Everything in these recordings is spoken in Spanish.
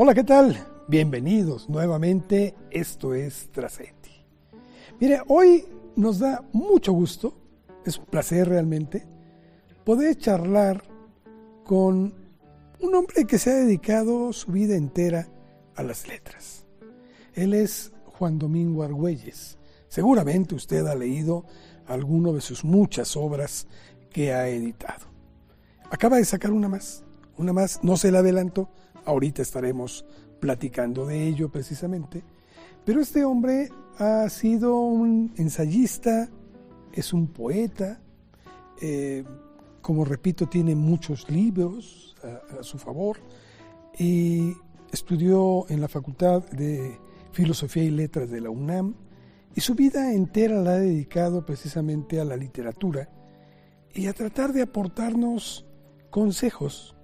Hola, ¿qué tal? Bienvenidos nuevamente. Esto es Trascendi. Mire, hoy nos da mucho gusto, es un placer realmente, poder charlar con un hombre que se ha dedicado su vida entera a las letras. Él es Juan Domingo Argüelles. Seguramente usted ha leído alguno de sus muchas obras que ha editado. Acaba de sacar una más, una más, no se la adelanto, ahorita estaremos platicando de ello precisamente, pero este hombre ha sido un ensayista, es un poeta, eh, como repito, tiene muchos libros a, a su favor y estudió en la Facultad de Filosofía y Letras de la UNAM y su vida entera la ha dedicado precisamente a la literatura y a tratar de aportarnos consejos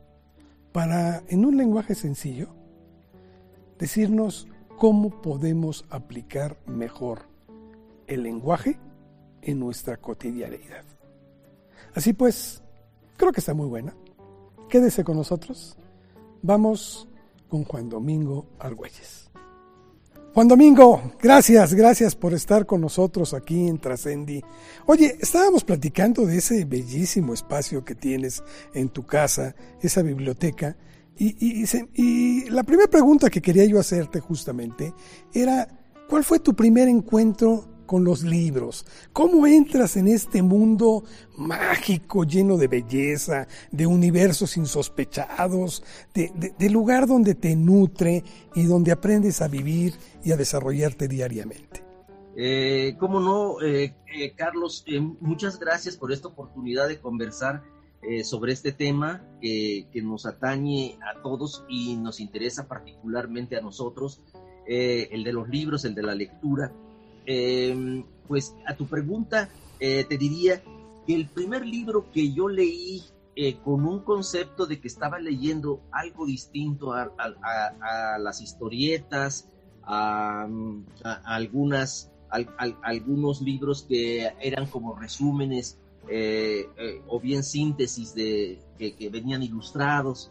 para, en un lenguaje sencillo, decirnos cómo podemos aplicar mejor el lenguaje en nuestra cotidianidad. Así pues, creo que está muy buena. Quédese con nosotros. Vamos con Juan Domingo Argüelles. Juan Domingo, gracias, gracias por estar con nosotros aquí en Trascendi. Oye, estábamos platicando de ese bellísimo espacio que tienes en tu casa, esa biblioteca, y, y, y la primera pregunta que quería yo hacerte justamente era, ¿cuál fue tu primer encuentro con los libros? ¿Cómo entras en este mundo mágico, lleno de belleza, de universos insospechados, de, lugar donde te nutre y donde aprendes a vivir y a desarrollarte diariamente? Eh, Cómo no, eh, eh, Carlos, muchas gracias por esta oportunidad de conversar sobre este tema que nos atañe a todos y nos interesa particularmente a nosotros, el de los libros, el de la lectura. Em, pues a tu pregunta eh, te diría que el primer libro que yo leí eh, con un concepto de que estaba leyendo algo distinto a, las historietas, a, algunos libros que eran como resúmenes eh, o bien síntesis de, que, que venían ilustrados,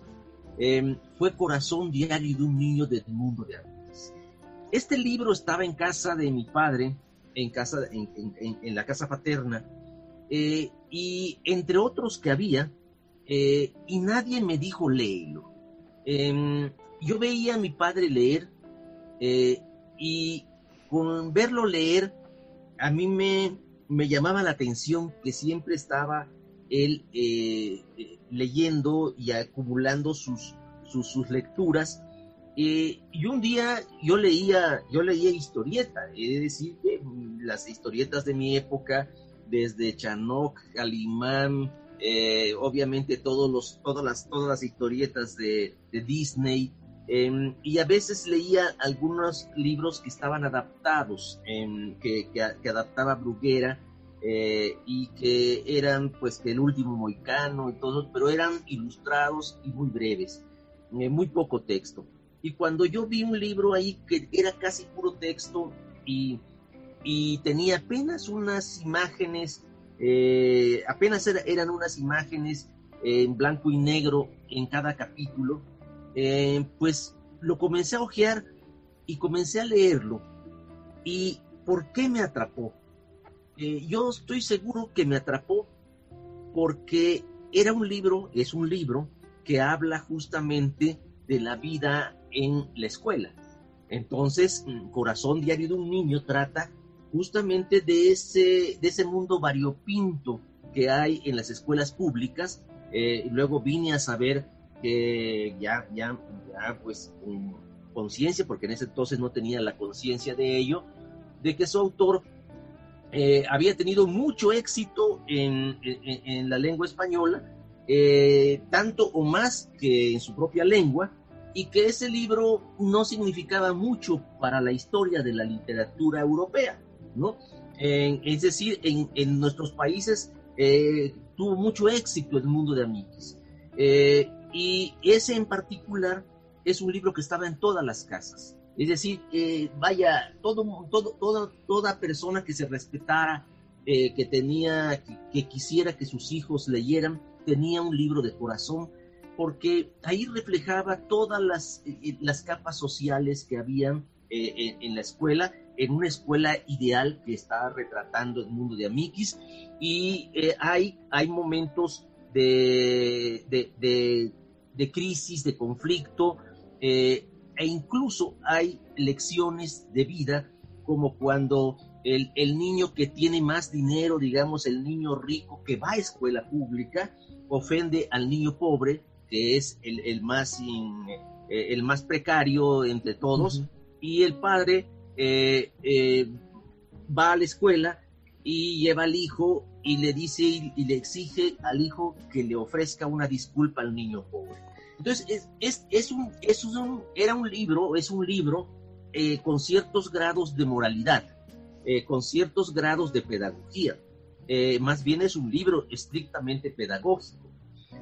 em, fue Corazón Diario de un Niño del Mundo de Arte. Este libro estaba en casa de mi padre, en, casa, en, la casa paterna, eh, y entre otros que había, eh, y nadie me dijo léelo. Em, yo veía a mi padre leer, eh, y con verlo leer, a mí me, me llamaba la atención que siempre estaba él leyendo y acumulando sus, sus, sus lecturas y un día yo leía, yo leía historieta, es decir, las historietas de mi época, desde Chanok, Calimán, eh, obviamente todos los, todas, las, todas las historietas de, Disney, em, y a veces leía algunos libros que estaban adaptados, em, que, que, adaptaba Bruguera, eh, y que eran pues que el último moicano y todo, pero eran ilustrados y muy breves, eh, muy poco texto. Y cuando yo vi un libro ahí que era casi puro texto y, tenía apenas unas imágenes, eh, apenas eran unas imágenes en blanco y negro en cada capítulo, eh, pues lo comencé a ojear y comencé a leerlo. ¿Y por qué me atrapó? Eh, yo estoy seguro que me atrapó porque era un libro, es un libro que habla justamente de la vida en la escuela. Entonces, mm, Corazón Diario de un Niño trata justamente de ese, de ese mundo variopinto que hay en las escuelas públicas. Eh, luego vine a saber que ya, ya, ya pues, con conciencia, porque en ese entonces no tenía la conciencia de ello, de que su autor eh, había tenido mucho éxito en, en, la lengua española, eh, tanto o más que en su propia lengua, y que ese libro no significaba mucho para la historia de la literatura europea, ¿no? es decir, en, nuestros países eh, tuvo mucho éxito el mundo de Amiguis. Eh, y ese en particular es un libro que estaba en todas las casas. Es decir, que vaya, todo, todo, toda, persona que se respetara, eh, que tenía, que, quisiera que sus hijos leyeran, tenía un libro de corazón porque ahí reflejaba todas las, las capas sociales que habían en, la escuela, en una escuela ideal que estaba retratando el mundo de Amikis, y hay, hay momentos de, de, crisis, de conflicto, e incluso hay lecciones de vida como cuando el, el, niño que tiene más dinero, digamos el niño rico que va a escuela pública, ofende al niño pobre, que es el, el más, eh, el más precario entre todos, y el padre eh, eh, va a la escuela y lleva al hijo y le dice y, le exige al hijo que le ofrezca una disculpa al niño pobre. Entonces, es, es, es un, es un, era un libro, es un libro con ciertos grados de moralidad eh, con ciertos grados de pedagogía. Eh, más bien es un libro estrictamente pedagógico.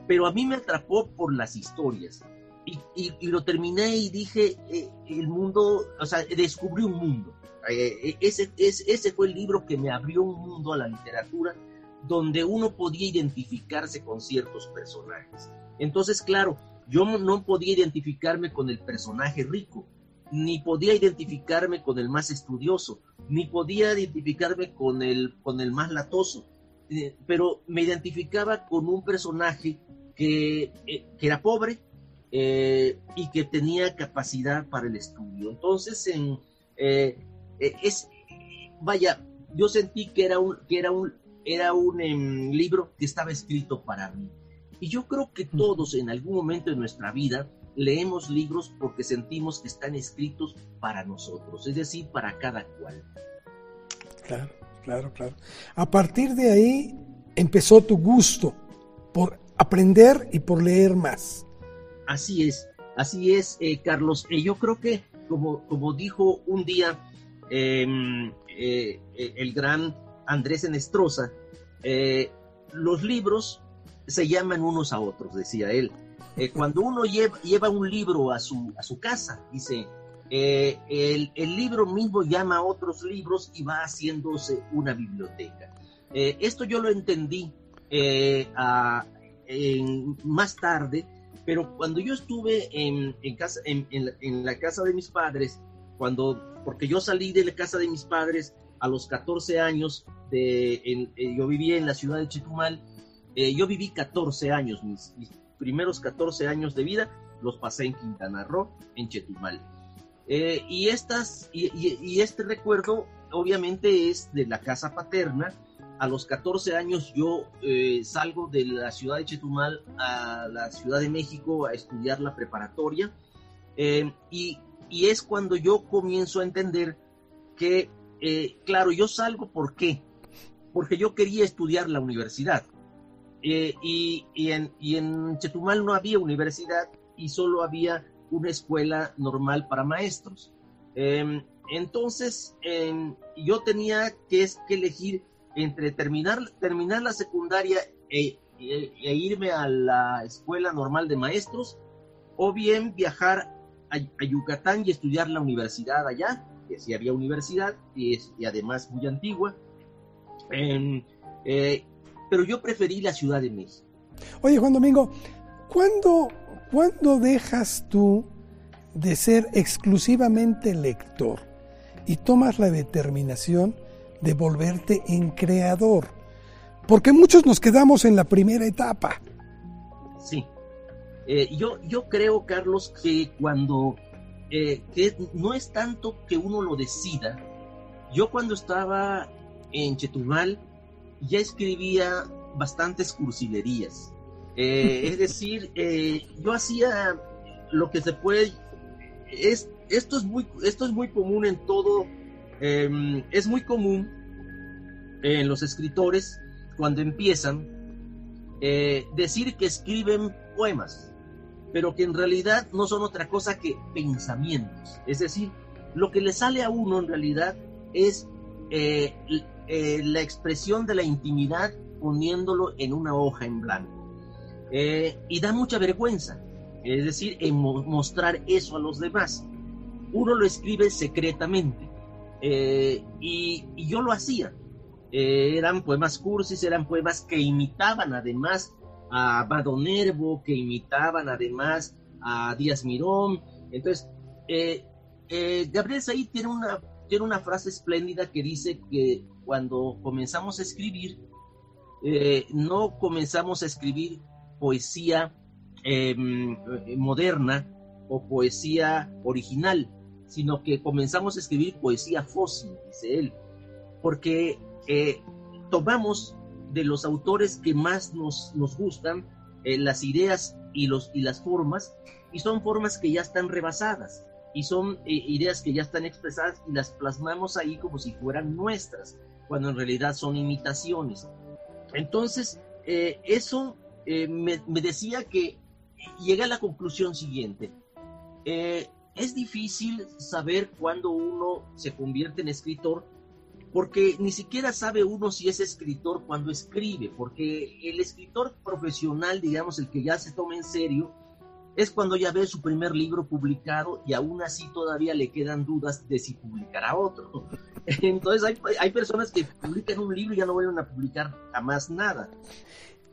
Pero a mí me atrapó por las historias. Y, lo terminé y dije, eh, el mundo, o sea, descubrí un mundo. ese, ese, ese fue el libro que me abrió un mundo a la literatura donde uno podía identificarse con ciertos personajes. Entonces, claro, yo no podía identificarme con el personaje rico, ni podía identificarme con el más estudioso, ni podía identificarme con el, con el más latoso, eh, pero me identificaba con un personaje que, eh, era pobre eh, y que tenía capacidad para el estudio. Entonces, en, es, vaya, yo sentí que era un, que era un, era un em, libro que estaba escrito para mí. Y yo creo que todos en algún momento de nuestra vida leemos libros porque sentimos que están escritos para nosotros, es decir, para cada cual. Claro, claro, claro. A partir de ahí empezó tu gusto por aprender y por leer más. Así es, así es, eh, Carlos. Eh, yo creo que, como, como dijo un día em, eh, el gran Andrés Enestrosa, los libros se llaman unos a otros, decía él. Eh, cuando uno lleva, un libro a su, a su casa, dice, eh, el, libro mismo llama a otros libros y va haciéndose una biblioteca. Eh, esto yo lo entendí más tarde, pero cuando yo estuve en, casa, en, la, casa de mis padres, cuando, porque yo salí de la casa de mis padres a los 14 años, de, yo vivía en la ciudad de Chetumal, yo viví 14 años, mis, mis primeros 14 años de vida los pasé en Quintana Roo, en Chetumal. Eh, y, estas, y, este recuerdo obviamente es de la casa paterna. A los 14 años yo eh, salgo de la ciudad de Chetumal a la Ciudad de México a estudiar la preparatoria. Eh, y, y, es cuando yo comienzo a entender que, claro, yo salgo, ¿por qué? Porque yo quería estudiar la universidad. Y, en, y, en, Chetumal no había universidad y solo había una escuela normal para maestros. Em, entonces, em, yo tenía que, que, elegir entre terminar, terminar la secundaria e, e, e, irme a la escuela normal de maestros o bien viajar a, Yucatán y estudiar la universidad allá, que sí había universidad y, es, y además muy antigua. Em, eh, pero yo preferí la Ciudad de México. Oye, Juan Domingo, ¿cuándo, ¿cuándo dejas tú de ser exclusivamente lector y tomas la determinación de volverte en creador? Porque muchos nos quedamos en la primera etapa. Sí. Eh, yo, yo creo, Carlos, que cuando eh, que no es tanto que uno lo decida. Yo cuando estaba en Chetumal, ya escribía bastantes cursilerías. Eh, es decir, eh, yo hacía lo que se puede. Es, esto, es muy, esto es muy común en todo. Em, es muy común en los escritores cuando empiezan eh, decir que escriben poemas, pero que en realidad no son otra cosa que pensamientos. Es decir, lo que le sale a uno en realidad es la expresión de la intimidad poniéndolo en una hoja en blanco. Eh, y da mucha vergüenza, es decir, en mostrar eso a los demás. Uno lo escribe secretamente eh, y, yo lo hacía. eran poemas cursis, eran poemas que imitaban además a Badonervo, que imitaban además a Díaz Mirón. Entonces, eh, eh, Gabriel Said tiene una, tiene una frase espléndida que dice que cuando comenzamos a escribir, eh, no comenzamos a escribir poesía em, moderna o poesía original, sino que comenzamos a escribir poesía fósil, dice él, porque tomamos de los autores que más nos, nos gustan eh, las ideas y, los, y las formas, y son formas que ya están rebasadas, y son eh, ideas que ya están expresadas y las plasmamos ahí como si fueran nuestras, cuando en realidad son imitaciones. Entonces, eh, eso me, me, decía que llega a la conclusión siguiente. es difícil saber cuándo uno se convierte en escritor porque ni siquiera sabe uno si es escritor cuando escribe, porque el escritor profesional, digamos, el que ya se toma en serio, es cuando ya ve su primer libro publicado y aún así todavía le quedan dudas de si publicará otro. Entonces hay, hay personas que publican un libro y ya no vuelven a publicar jamás nada.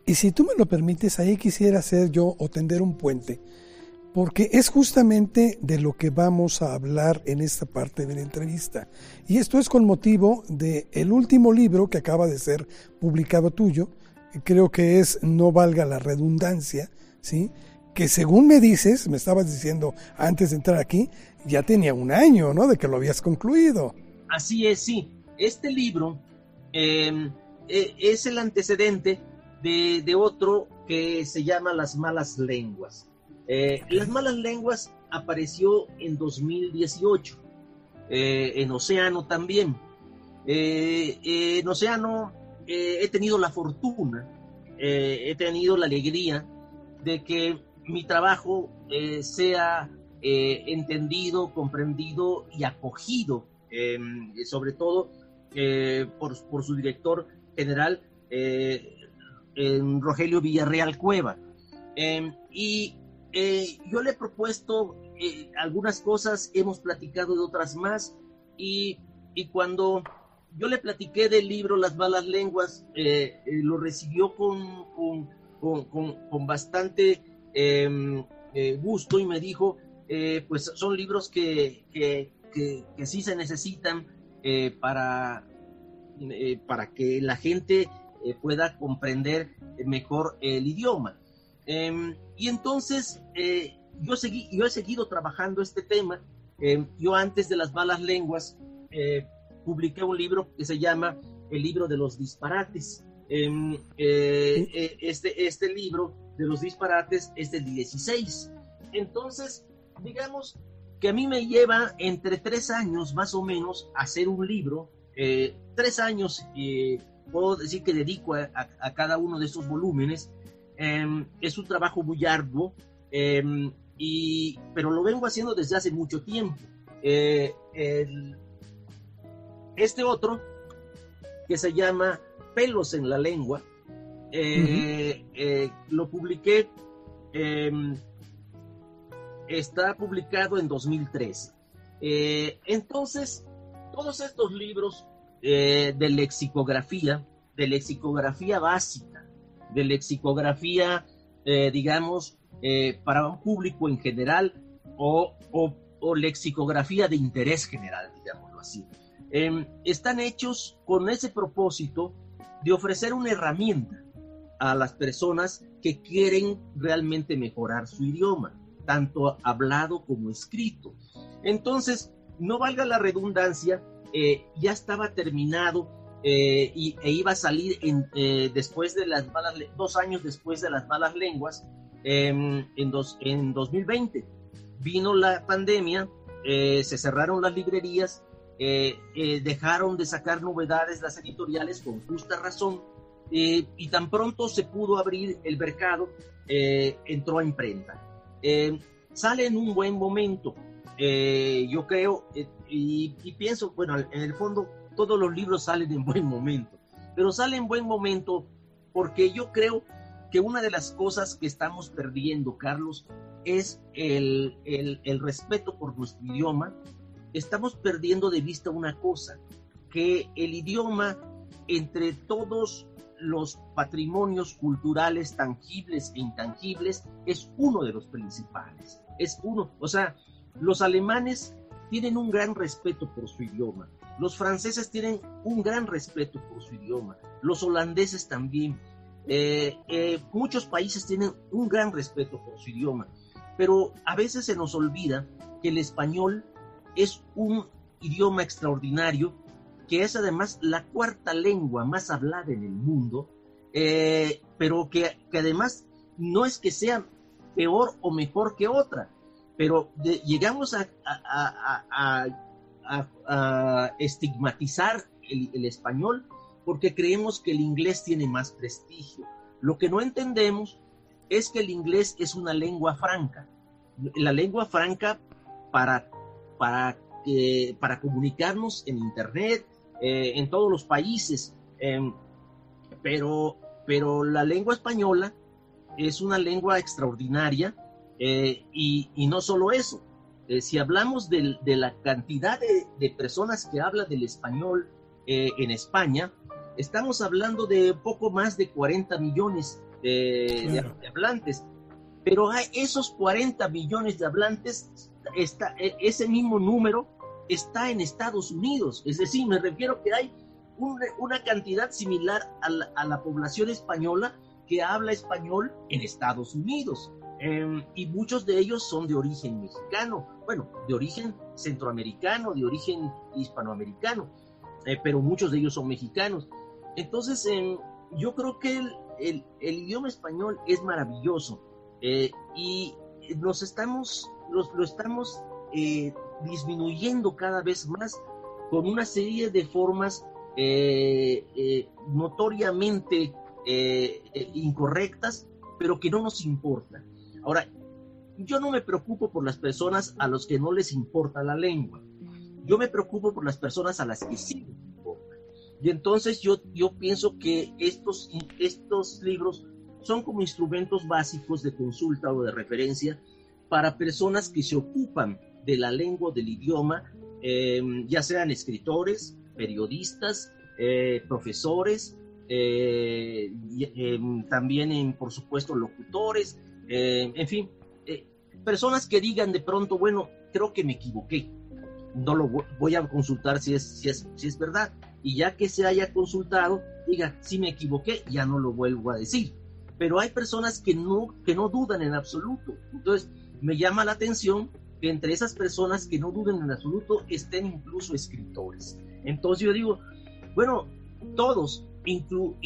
Y si tú me lo permites, ahí quisiera hacer yo o tender un puente porque es justamente de lo que vamos a hablar en esta parte de la entrevista. Y esto es con motivo del el último libro que acaba de ser publicado tuyo, creo que es No valga la redundancia, ¿sí? que según me dices, me estabas diciendo antes de entrar aquí, ya tenía un año, ¿no? De que lo habías concluido. Así es, sí. Este libro em, e, es el antecedente de, de otro que se llama Las malas lenguas. Eh, Las malas lenguas apareció en 2018, eh, en Océano también. Eh, en Océano he tenido la fortuna, he tenido la alegría de que mi trabajo sea entendido, comprendido y acogido, em, sobre todo por, por, su director general, Rogelio Villarreal Cueva. Em, y eh, yo le he propuesto eh, algunas cosas, hemos platicado de otras más, y, cuando yo le platiqué del libro Las malas lenguas, eh, lo recibió con, con, bastante em, gusto y me dijo, pues son libros que, que, que, sí se necesitan para, para que la gente pueda comprender mejor el idioma. Em, y entonces eh, yo, seguí, yo he seguido trabajando este tema. Em, yo antes de las malas lenguas eh, publiqué un libro que se llama El libro de los disparates. Em, eh, este, este libro de los disparates es del 16. Entonces, digamos que a mí me lleva entre tres años más o menos hacer un libro. tres años puedo decir que dedico a cada uno de estos volúmenes Em, es un trabajo muy arduo, em, y, pero lo vengo haciendo desde hace mucho tiempo. Eh, este otro, que se llama Pelos en la Lengua, eh, eh, lo publiqué, em, está publicado en 2003. entonces, todos estos libros de lexicografía, de lexicografía básica, de lexicografía, eh, digamos, eh, para un público en general o, lexicografía de interés general, digámoslo así. Em, están hechos con ese propósito de ofrecer una herramienta a las personas que quieren realmente mejorar su idioma, tanto hablado como escrito. Entonces, no valga la redundancia, eh, ya estaba terminado eh, y, e iba a salir en, eh, después de las malas, dos años después de las malas lenguas, em, en, dos, en 2020. Vino la pandemia, eh, se cerraron las librerías, dejaron de sacar novedades las editoriales con justa razón, y tan pronto se pudo abrir el mercado, entró a imprenta. Em, sale en un buen momento, yo creo, y, y pienso, bueno, en el fondo todos los libros salen en buen momento, pero salen en buen momento porque yo creo que una de las cosas que estamos perdiendo, Carlos, es el, el, respeto por nuestro idioma. Estamos perdiendo de vista una cosa, que el idioma entre todos los patrimonios culturales tangibles e intangibles es uno de los principales. Es uno, o sea, los alemanes tienen un gran respeto por su idioma, los franceses tienen un gran respeto por su idioma, los holandeses también, eh, eh, muchos países tienen un gran respeto por su idioma, pero a veces se nos olvida que el español es un idioma extraordinario que es además la cuarta lengua más hablada en el mundo, eh, pero que, además no es que sea peor o mejor que otra, pero llegamos a, estigmatizar el, español porque creemos que el inglés tiene más prestigio. Lo que no entendemos es que el inglés es una lengua franca. La lengua franca para, para, comunicarnos en Internet, eh, en todos los países, em, pero, pero la lengua española es una lengua extraordinaria eh, y, no solo eso, eh, si hablamos de, la cantidad de, personas que hablan del español en España, estamos hablando de poco más de 40 millones de, hablantes, pero hay esos 40 millones de hablantes, está, e, ese mismo número está en Estados Unidos. Es decir, me refiero que hay una, cantidad similar a la, población española que habla español en Estados Unidos. Em, y muchos de ellos son de origen mexicano, bueno, de origen centroamericano, de origen hispanoamericano, eh, pero muchos de ellos son mexicanos. Entonces, em, yo creo que el, idioma español es maravilloso eh, y nos estamos, lo estamos eh, disminuyendo cada vez más con una serie de formas notoriamente incorrectas, pero que no nos importan. Ahora, yo no me preocupo por las personas a los que no les importa la lengua. Yo me preocupo por las personas a las que sí les importa. Y entonces yo, yo pienso que estos, estos libros son como instrumentos básicos de consulta o de referencia para personas que se ocupan de la lengua, del idioma, eh, ya sean escritores, periodistas, eh, profesores, eh, también, por supuesto, locutores, en fin, personas que digan de pronto, bueno, creo que me equivoqué, no lo voy a consultar si es, si es, si es verdad, y ya que se haya consultado, diga, si me equivoqué, ya no lo vuelvo a decir. Pero hay personas que no, que no dudan en absoluto. Entonces, me llama la atención que entre esas personas que no duden en absoluto estén incluso escritores. Entonces yo digo, bueno, todos, inclu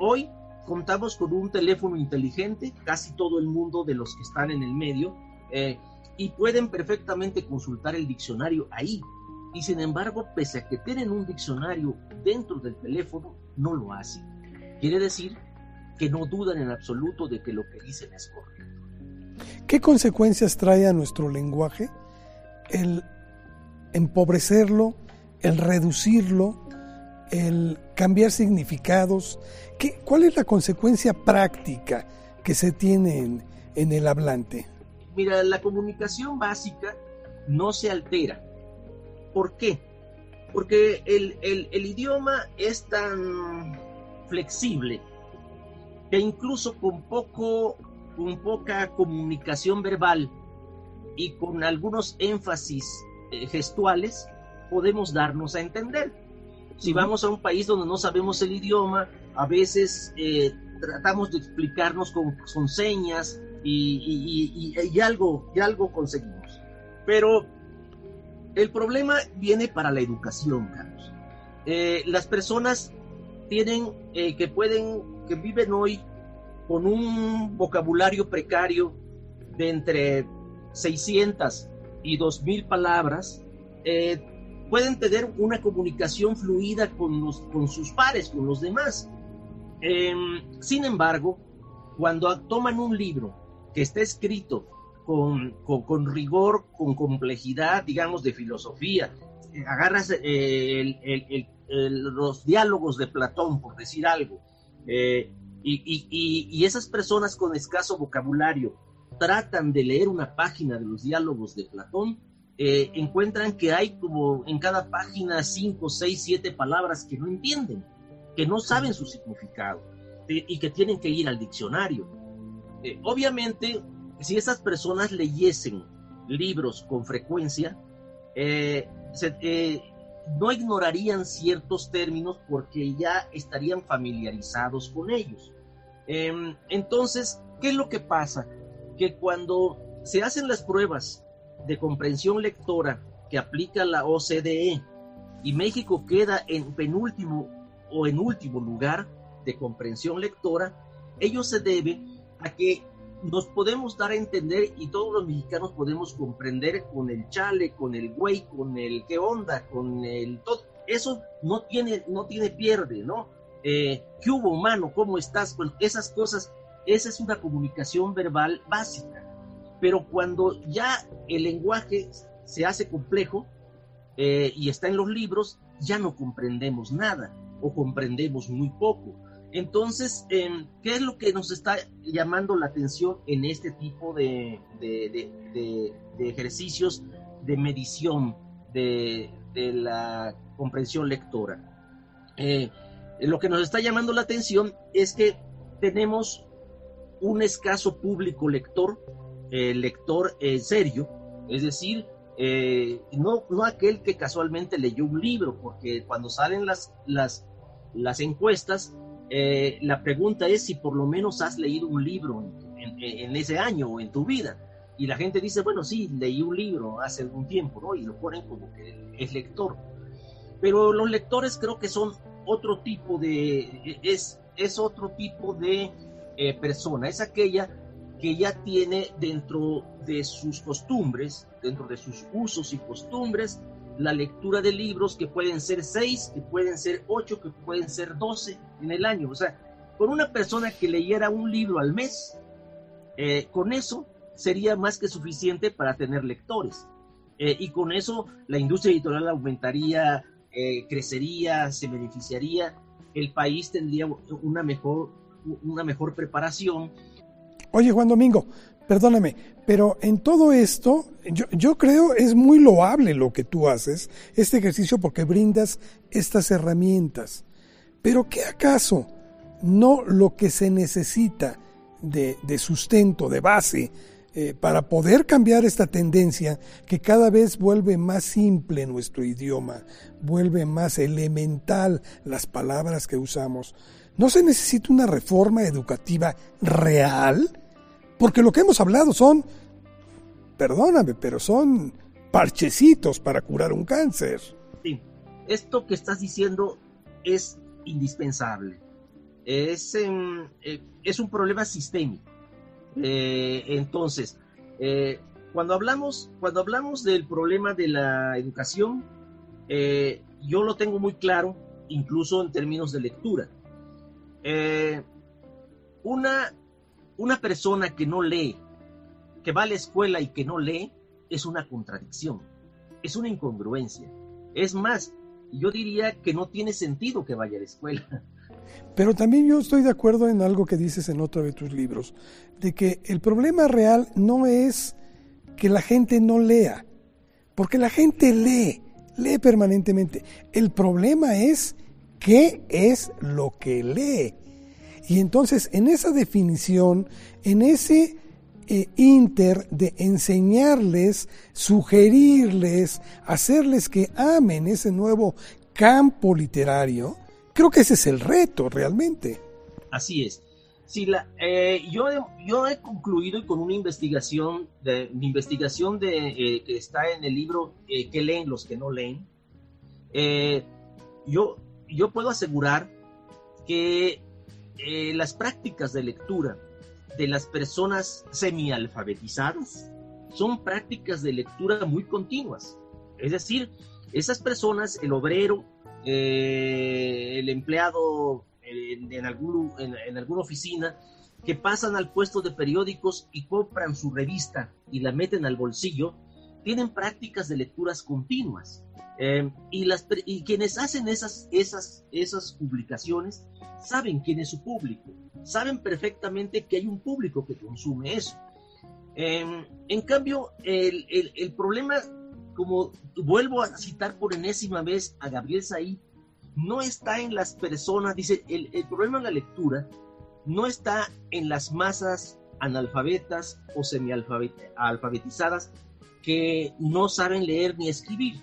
hoy contamos con un teléfono inteligente, casi todo el mundo de los que están en el medio, eh, y pueden perfectamente consultar el diccionario ahí. Y sin embargo, pese a que tienen un diccionario dentro del teléfono, no lo hacen. Quiere decir que no dudan en absoluto de que lo que dicen es correcto. ¿Qué consecuencias trae a nuestro lenguaje el empobrecerlo, el reducirlo, el cambiar significados? ¿Qué, ¿Cuál es la consecuencia práctica que se tiene en, el hablante? Mira, la comunicación básica no se altera. ¿Por qué? Porque el, el idioma es tan flexible que incluso con poco con poca comunicación verbal y con algunos énfasis eh, gestuales, podemos darnos a entender. Si vamos a un país donde no sabemos el idioma, a veces eh, tratamos de explicarnos con, señas y, algo, y algo conseguimos. Pero el problema viene para la educación, Carlos. Eh, las personas tienen que pueden, que viven hoy con un vocabulario precario de entre 600 y 2000 palabras, eh, pueden tener una comunicación fluida con, los, con sus pares, con los demás. Em, sin embargo, cuando toman un libro que está escrito con, con, rigor, con complejidad, digamos, de filosofía, eh, agarras eh, los diálogos de Platón, por decir algo, y, esas personas con escaso vocabulario tratan de leer una página de los diálogos de Platón, eh, encuentran que hay como en cada página cinco, seis, siete palabras que no entienden. que no saben su significado y que tienen que ir al diccionario. Eh, obviamente, si esas personas leyesen libros con frecuencia, eh, eh, no ignorarían ciertos términos porque ya estarían familiarizados con ellos. Em, entonces, ¿qué es lo que pasa? Que cuando se hacen las pruebas de comprensión lectora que aplica la OCDE y México queda en penúltimo o en último lugar de comprensión lectora, ello se debe a que nos podemos dar a entender y todos los mexicanos podemos comprender con el chale, con el güey, con el qué onda, con el todo. Eso no tiene, no tiene pierde, ¿no? Eh, ¿Qué hubo, humano? ¿Cómo estás? Bueno, esas cosas, esa es una comunicación verbal básica. Pero cuando ya el lenguaje se hace complejo eh, y está en los libros, ya no comprendemos nada o comprendemos muy poco. Entonces, em, ¿qué es lo que nos está llamando la atención en este tipo de, ejercicios de medición de, la comprensión lectora? Eh, lo que nos está llamando la atención es que tenemos un escaso público lector, eh, lector en serio, es decir, eh, no, no aquel que casualmente leyó un libro, porque cuando salen las, las, las encuestas, eh, la pregunta es si por lo menos has leído un libro en, ese año o en tu vida. Y la gente dice, bueno, sí, leí un libro hace algún tiempo, ¿no? Y lo ponen como que es lector. Pero los lectores creo que son otro tipo de, es, es otro tipo de eh, persona, es aquella que ya tiene dentro de sus costumbres, dentro de sus usos y costumbres, la lectura de libros que pueden ser seis, que pueden ser ocho, que pueden ser doce en el año. O sea, con una persona que leyera un libro al mes, eh, con eso sería más que suficiente para tener lectores. Eh, y con eso la industria editorial aumentaría, eh, crecería, se beneficiaría, el país tendría una mejor, una mejor preparación. Oye, Juan Domingo, Perdóname, pero en todo esto, yo, creo es muy loable lo que tú haces, este ejercicio, porque brindas estas herramientas. Pero ¿qué acaso no lo que se necesita de, de sustento, de base, eh, para poder cambiar esta tendencia que cada vez vuelve más simple nuestro idioma, vuelve más elemental las palabras que usamos? ¿No se necesita una reforma educativa real? Porque lo que hemos hablado son, perdóname, pero son parchecitos para curar un cáncer. Sí, esto que estás diciendo es indispensable. Es, em, eh, un problema sistémico. Eh, entonces, eh, cuando, hablamos, cuando hablamos del problema de la educación, yo lo tengo muy claro, incluso en términos de lectura. una una persona que no lee, que va a la escuela y que no lee, es una contradicción, es una incongruencia. Es más, yo diría que no tiene sentido que vaya a la escuela. Pero también yo estoy de acuerdo en algo que dices en otro de tus libros, de que el problema real no es que la gente no lea, porque la gente lee, lee permanentemente. El problema es qué es lo que lee. Y entonces en esa definición, en ese eh, inter de enseñarles, sugerirles, hacerles que amen ese nuevo campo literario, creo que ese es el reto realmente. Así es. Sí, la, eh, yo, yo he concluido con una investigación, de, mi investigación de, eh, que está en el libro que leen los que no leen. yo, yo puedo asegurar que eh, las prácticas de lectura de las personas semialfabetizadas son prácticas de lectura muy continuas. Es decir, esas personas, el obrero, eh, el empleado en, algún, en, alguna oficina, que pasan al puesto de periódicos y compran su revista y la meten al bolsillo, tienen prácticas de lecturas continuas. Eh, y, las, y quienes hacen esas, esas, esas publicaciones saben quién es su público, saben perfectamente que hay un público que consume eso. Em, en cambio, el, el, problema, como vuelvo a citar por enésima vez a Gabriel Saí, no está en las personas, dice, el, el problema de la lectura no está en las masas analfabetas o semialfabetizadas que no saben leer ni escribir,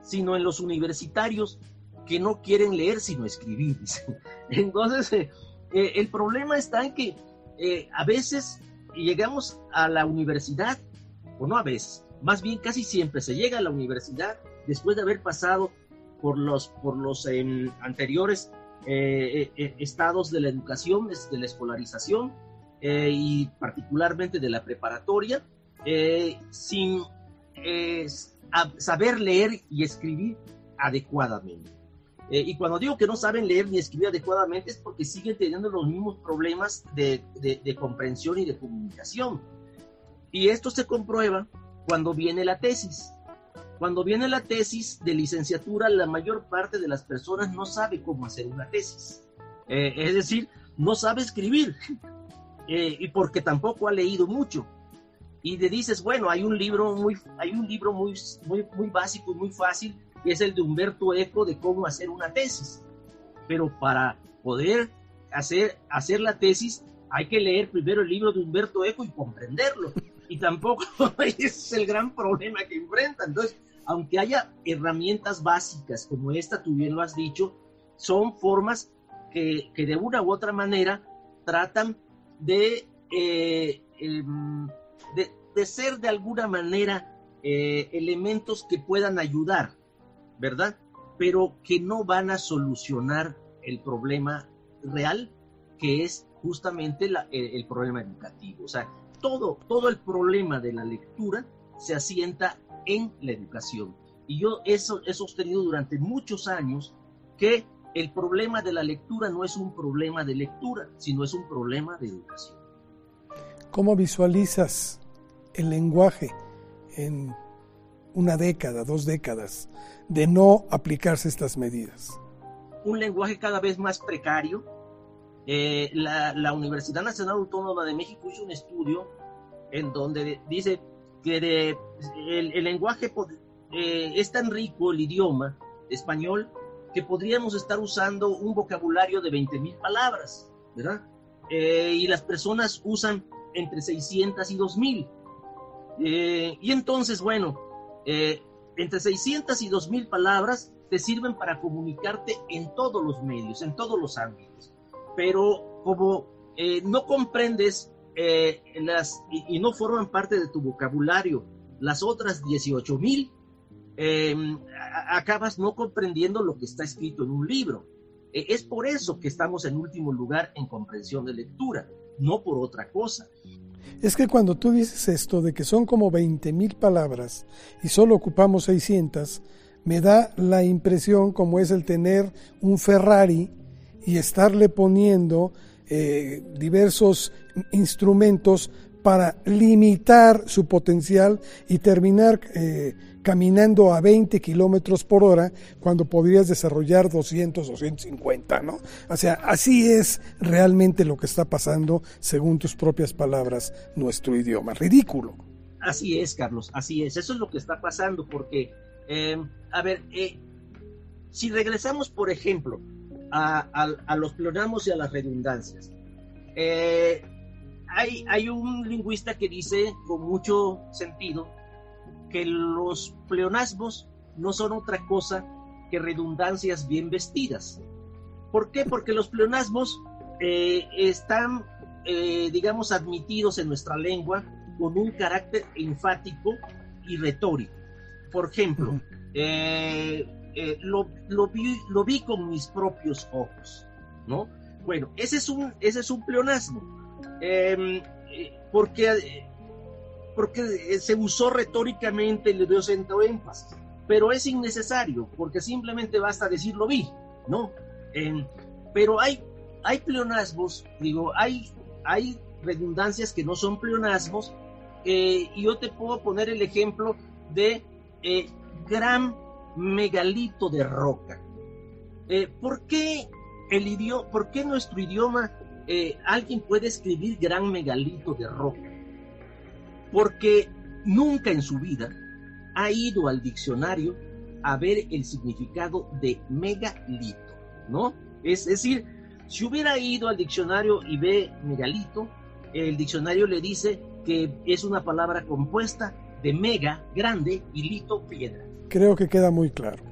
sino en los universitarios que no quieren leer sino escribir. Entonces, eh, eh, el problema está en que eh, a veces llegamos a la universidad, o no a veces, más bien casi siempre se llega a la universidad después de haber pasado por los, por los em, anteriores estados de la educación, de la escolarización, y particularmente de la preparatoria, eh, sin eh, saber leer y escribir adecuadamente. y cuando digo que no saben leer ni escribir adecuadamente es porque siguen teniendo los mismos problemas de, de comprensión y de comunicación. Y esto se comprueba cuando viene la tesis. Cuando viene la tesis de licenciatura, la mayor parte de las personas no sabe cómo hacer una tesis. es decir, no sabe escribir. Eh, y porque tampoco ha leído mucho. Y le dices, bueno, hay un libro muy, hay un libro muy, muy, muy básico y muy fácil, que es el de Humberto Eco de cómo hacer una tesis. Pero para poder hacer, hacer la tesis hay que leer primero el libro de Humberto Eco y comprenderlo. Y tampoco ese es el gran problema que enfrenta. Entonces, aunque haya herramientas básicas como esta, tú bien lo has dicho, son formas que, que de una u otra manera tratan eh, em, de, ser de alguna manera eh, elementos que puedan ayudar, ¿verdad? Pero que no van a solucionar el problema real, que es justamente el, problema educativo. O sea, todo, todo el problema de la lectura se asienta en la educación. Y yo eso he sostenido durante muchos años que el problema de la lectura no es un problema de lectura, sino es un problema de educación. ¿Cómo visualizas el lenguaje en una década, dos décadas, de no aplicarse estas medidas? Un lenguaje cada vez más precario. Eh, la, Universidad Nacional Autónoma de México hizo un estudio en donde dice que el, lenguaje eh, es tan rico, el idioma español, que podríamos estar usando un vocabulario de 20.000 palabras, ¿verdad? Eh, y las personas usan entre 600 y 2.000. Eh, y entonces, bueno, eh, entre 600 y 2.000 palabras te sirven para comunicarte en todos los medios, en todos los ámbitos. Pero como no comprendes las, y, y, no forman parte de tu vocabulario las otras 18.000, Em, acabas no comprendiendo lo que está escrito en un libro. Es por eso que estamos en último lugar en comprensión de lectura, no por otra cosa. Es que cuando tú dices esto de que son como 20 mil palabras y solo ocupamos 600, me da la impresión como es el tener un Ferrari y estarle poniendo eh, diversos instrumentos para limitar su potencial y terminar eh, caminando a 20 kilómetros por hora cuando podrías desarrollar 200 o 150, ¿no? O sea, así es realmente lo que está pasando, según tus propias palabras, nuestro idioma. Ridículo. Así es, Carlos, así es. Eso es lo que está pasando, porque, eh, a ver, eh, si regresamos, por ejemplo, a, los pleonasmos y a las redundancias, eh, hay un lingüista que dice con mucho sentido que los pleonasmos no son otra cosa que redundancias bien vestidas. ¿Por qué? Porque los pleonasmos eh, están, eh, digamos, admitidos en nuestra lengua con un carácter enfático y retórico. Por ejemplo, eh, lo, vi, lo, vi, con mis propios ojos, ¿no? Bueno, ese es un, ese es un pleonasmo, em, porque porque eh, se usó retóricamente y le dio centro énfasis, pero es innecesario, porque simplemente basta decir lo vi, ¿no? pero hay, hay pleonasmos, digo, hay, hay redundancias que no son pleonasmos, eh, y yo te puedo poner el ejemplo de eh, gran megalito de roca. ¿Por qué el idioma, por qué nuestro idioma alguien puede escribir gran megalito de roca? Porque nunca en su vida ha ido al diccionario a ver el significado de megalito, ¿no? Es, decir, si hubiera ido al diccionario y ve megalito, el diccionario le dice que es una palabra compuesta de mega, grande, y lito, piedra. Creo que queda muy claro.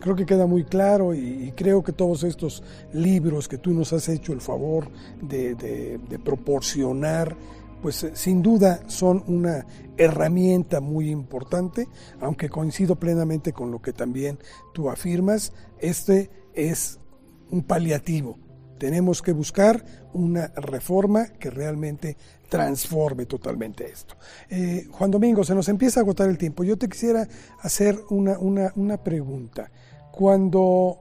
Creo que queda muy claro y, creo que todos estos libros que tú nos has hecho el favor de, de proporcionar, pues eh, sin duda son una herramienta muy importante, aunque coincido plenamente con lo que también tú afirmas, este es un paliativo. Tenemos que buscar una reforma que realmente transforme totalmente esto. Eh, Juan Domingo, se nos empieza a agotar el tiempo. Yo te quisiera hacer una, una, una pregunta. Cuando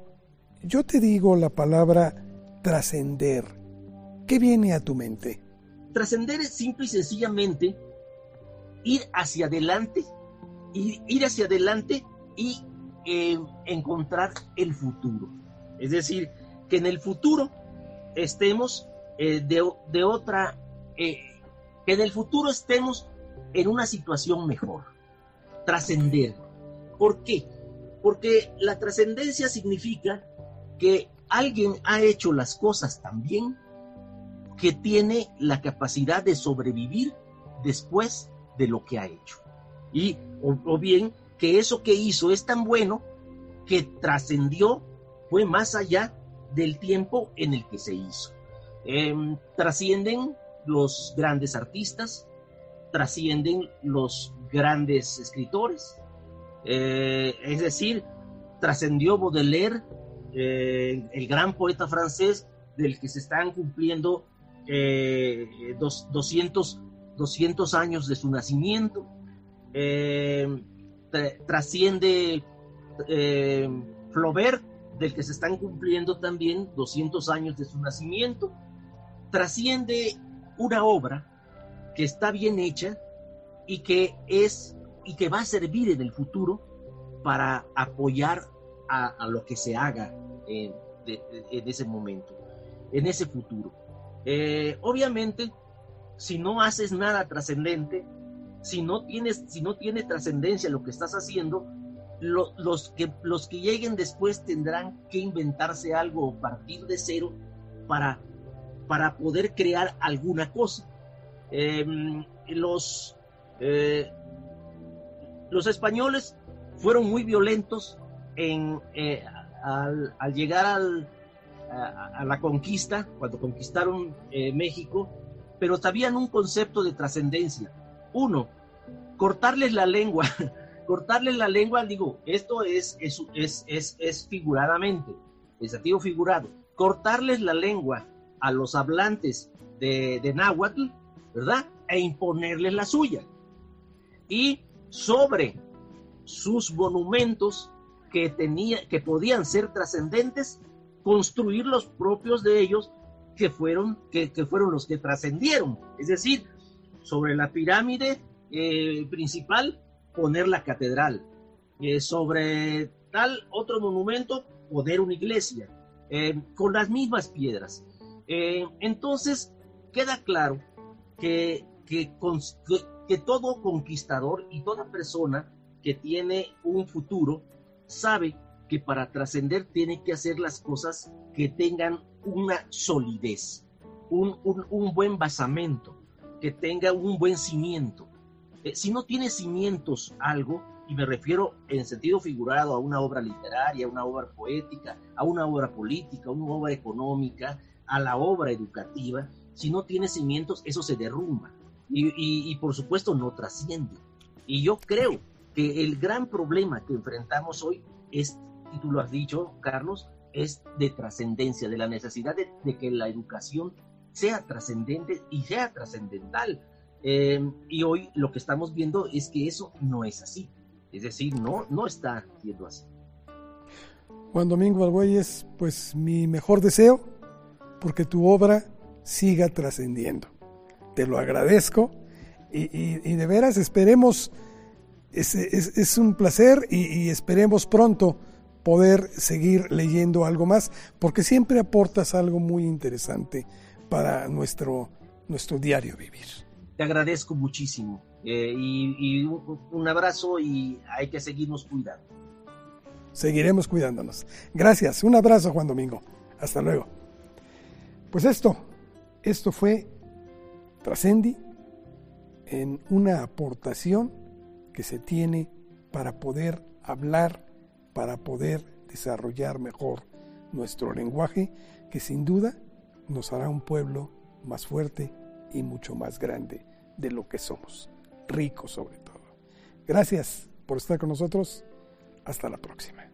yo te digo la palabra trascender, ¿qué viene a tu mente? Trascender es simple y sencillamente ir hacia adelante, ir, ir hacia adelante y eh, encontrar el futuro. Es decir, que en el futuro estemos eh, de, otra, eh, que en el futuro estemos en una situación mejor, trascender. ¿Por qué? Porque la trascendencia significa que alguien ha hecho las cosas tan bien que tiene la capacidad de sobrevivir después de lo que ha hecho. Y, o, bien, que eso que hizo es tan bueno que trascendió, fue más allá del tiempo en el que se hizo. Em, trascienden los grandes artistas, trascienden los grandes escritores, eh, es decir, trascendió Baudelaire, eh, el gran poeta francés del que se están cumpliendo eh, 200 200 años de su nacimiento, eh, trasciende eh, del que se están cumpliendo también 200 años de su nacimiento, trasciende una obra que está bien hecha y que es y que va a servir en el futuro para apoyar a, lo que se haga en, ese momento, en ese futuro. Eh, obviamente, si no haces nada trascendente, si no tienes, si no tiene trascendencia lo que estás haciendo, los, que, los que lleguen después tendrán que inventarse algo o partir de cero para, para poder crear alguna cosa. Em, los, eh, los españoles fueron muy violentos en, eh, al, llegar al, a, la conquista, cuando conquistaron eh, México, pero sabían un concepto de trascendencia. Uno, cortarles la lengua. cortarles la lengua, digo, esto es, es, es, es, figuradamente, el sentido figurado. Cortarles la lengua a los hablantes de, de náhuatl, ¿verdad? E imponerles la suya. Y sobre sus monumentos que, tenía, que podían ser trascendentes, construir los propios de ellos que fueron, que, fueron los que trascendieron. Es decir, sobre la pirámide eh, principal poner la catedral, eh, sobre tal otro monumento poner una iglesia, eh, con las mismas piedras. entonces, queda claro que, que, que todo conquistador y toda persona que tiene un futuro sabe que para trascender tiene que hacer las cosas que tengan una solidez, un, buen basamento, que tenga un buen cimiento. Eh, si no tiene cimientos algo, y me refiero en sentido figurado a una obra literaria, a una obra poética, a una obra política, a una obra económica, a la obra educativa, si no tiene cimientos, eso se derrumba y, y por supuesto no trasciende. Y yo creo que el gran problema que enfrentamos hoy es, y tú lo has dicho, Carlos, es de trascendencia, de la necesidad de, que la educación sea trascendente y sea trascendental. Eh, y hoy lo que estamos viendo es que eso no es así. Es decir, no, no está siendo así. Juan Domingo Argüelles, pues mi mejor deseo, porque tu obra siga trascendiendo. Te lo agradezco y, de veras esperemos, es, es, un placer y esperemos pronto poder seguir leyendo algo más, porque siempre aportas algo muy interesante para nuestro, nuestro diario vivir. Te agradezco muchísimo eh, y, un abrazo y hay que seguirnos cuidando. seguiremos cuidándonos. Gracias, un abrazo Juan Domingo. Hasta luego. Pues esto, esto fue Trascendi en una aportación que se tiene para poder hablar, para poder desarrollar mejor nuestro lenguaje, que sin duda nos hará un pueblo más fuerte y mucho más grande de lo que somos, rico sobre todo. Gracias por estar con nosotros. Hasta la próxima.